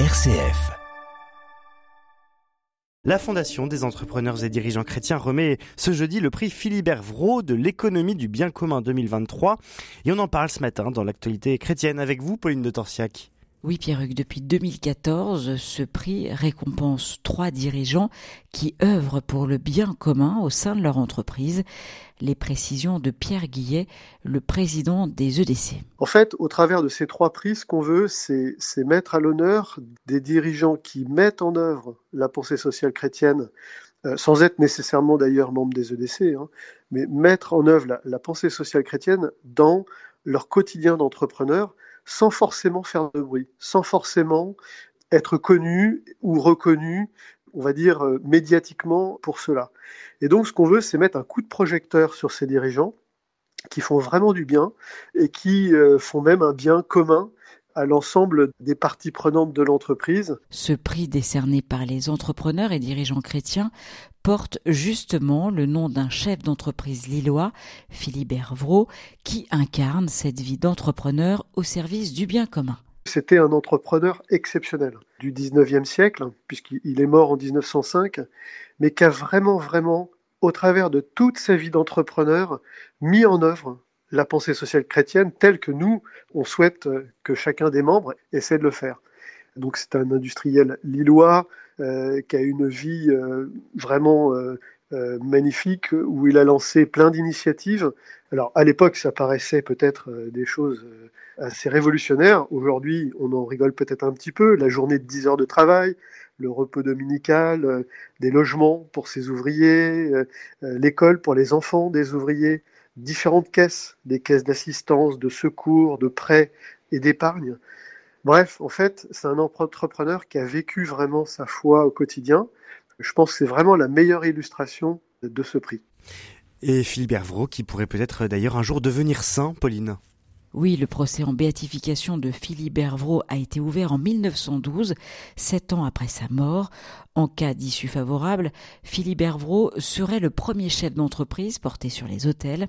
RCF. La Fondation des entrepreneurs et dirigeants chrétiens remet ce jeudi le prix Philibert Vraud de l'économie du bien commun 2023. Et on en parle ce matin dans l'actualité chrétienne avec vous, Pauline de Torsiac. Oui, Pierruc, depuis 2014, ce prix récompense trois dirigeants qui œuvrent pour le bien commun au sein de leur entreprise. Les précisions de Pierre Guillet, le président des EDC. En fait, au travers de ces trois prix, ce qu'on veut, c'est mettre à l'honneur des dirigeants qui mettent en œuvre la pensée sociale chrétienne euh, sans être nécessairement d'ailleurs membre des EDC, hein, mais mettre en œuvre la, la, pensée sociale chrétienne dans leur quotidien d'entrepreneur sans forcément faire de bruit, sans forcément être connu ou reconnu, on va dire, euh, médiatiquement pour cela. Et donc, ce qu'on veut, c'est mettre un coup de projecteur sur ces dirigeants qui font vraiment du bien et qui euh, font même un bien commun à l'ensemble des parties prenantes de l'entreprise. Ce prix décerné par les entrepreneurs et dirigeants chrétiens porte justement le nom d'un chef d'entreprise lillois, Philibert Vraud, qui incarne cette vie d'entrepreneur au service du bien commun. C'était un entrepreneur exceptionnel du 19e siècle, puisqu'il est mort en 1905, mais qui a vraiment, vraiment, au travers de toute sa vie d'entrepreneur, mis en œuvre la pensée sociale chrétienne telle que nous, on souhaite que chacun des membres essaie de le faire. Donc c'est un industriel lillois euh, qui a une vie euh, vraiment euh, magnifique où il a lancé plein d'initiatives. Alors à l'époque ça paraissait peut-être des choses assez révolutionnaires. Aujourd'hui on en rigole peut-être un petit peu. La journée de 10 heures de travail, le repos dominical, des logements pour ses ouvriers, l'école pour les enfants des ouvriers différentes caisses, des caisses d'assistance, de secours, de prêts et d'épargne. Bref, en fait, c'est un entrepreneur qui a vécu vraiment sa foi au quotidien. Je pense que c'est vraiment la meilleure illustration de ce prix. Et Philippe Hervrault, qui pourrait peut-être d'ailleurs un jour devenir saint, Pauline. Oui, le procès en béatification de Philippe Hervrault a été ouvert en 1912, sept ans après sa mort. En cas d'issue favorable, Philippe Hervrault serait le premier chef d'entreprise porté sur les hôtels.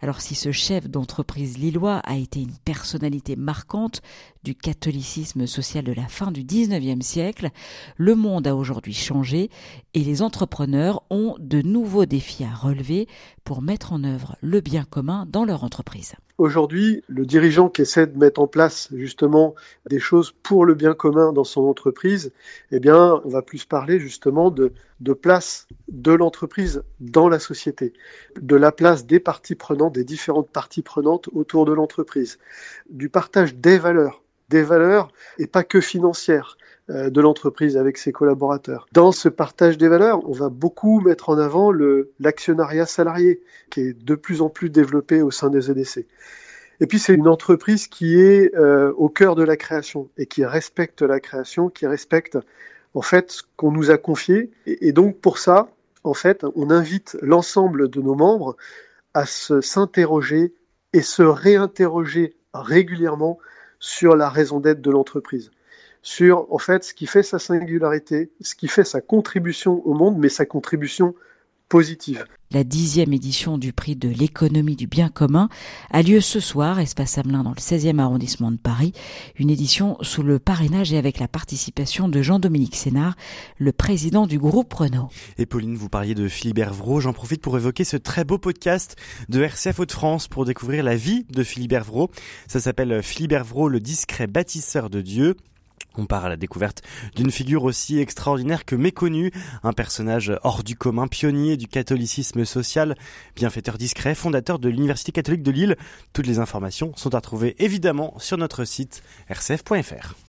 Alors si ce chef d'entreprise lillois a été une personnalité marquante du catholicisme social de la fin du 19e siècle, le monde a aujourd'hui changé et les entrepreneurs ont de nouveaux défis à relever pour mettre en œuvre le bien commun dans leur entreprise. Aujourd'hui, le dirigeant qui essaie de mettre en place justement des choses pour le bien commun dans son entreprise, eh bien, on va plus parler justement de, de place de l'entreprise dans la société, de la place des parties prenantes, des différentes parties prenantes autour de l'entreprise, du partage des valeurs, des valeurs et pas que financières euh, de l'entreprise avec ses collaborateurs. Dans ce partage des valeurs, on va beaucoup mettre en avant l'actionnariat salarié, qui est de plus en plus développé au sein des EDC. Et puis c'est une entreprise qui est euh, au cœur de la création et qui respecte la création, qui respecte en fait ce qu'on nous a confié. Et, donc pour ça, en fait, on invite l'ensemble de nos membres à s'interroger et se réinterroger régulièrement sur la raison d'être de l'entreprise, sur en fait ce qui fait sa singularité, ce qui fait sa contribution au monde, mais sa contribution positive. La dixième édition du prix de l'économie du bien commun a lieu ce soir, espace Hamelin dans le 16e arrondissement de Paris. Une édition sous le parrainage et avec la participation de Jean-Dominique Sénard, le président du groupe Renault. Et Pauline, vous parliez de Philibert Vraud. J'en profite pour évoquer ce très beau podcast de RCF Hauts-de-France pour découvrir la vie de Philibert Vraud. Ça s'appelle Philibert Vraud, le discret bâtisseur de Dieu. On part à la découverte d'une figure aussi extraordinaire que méconnue, un personnage hors du commun, pionnier du catholicisme social, bienfaiteur discret, fondateur de l'Université catholique de Lille. Toutes les informations sont à trouver évidemment sur notre site rcf.fr.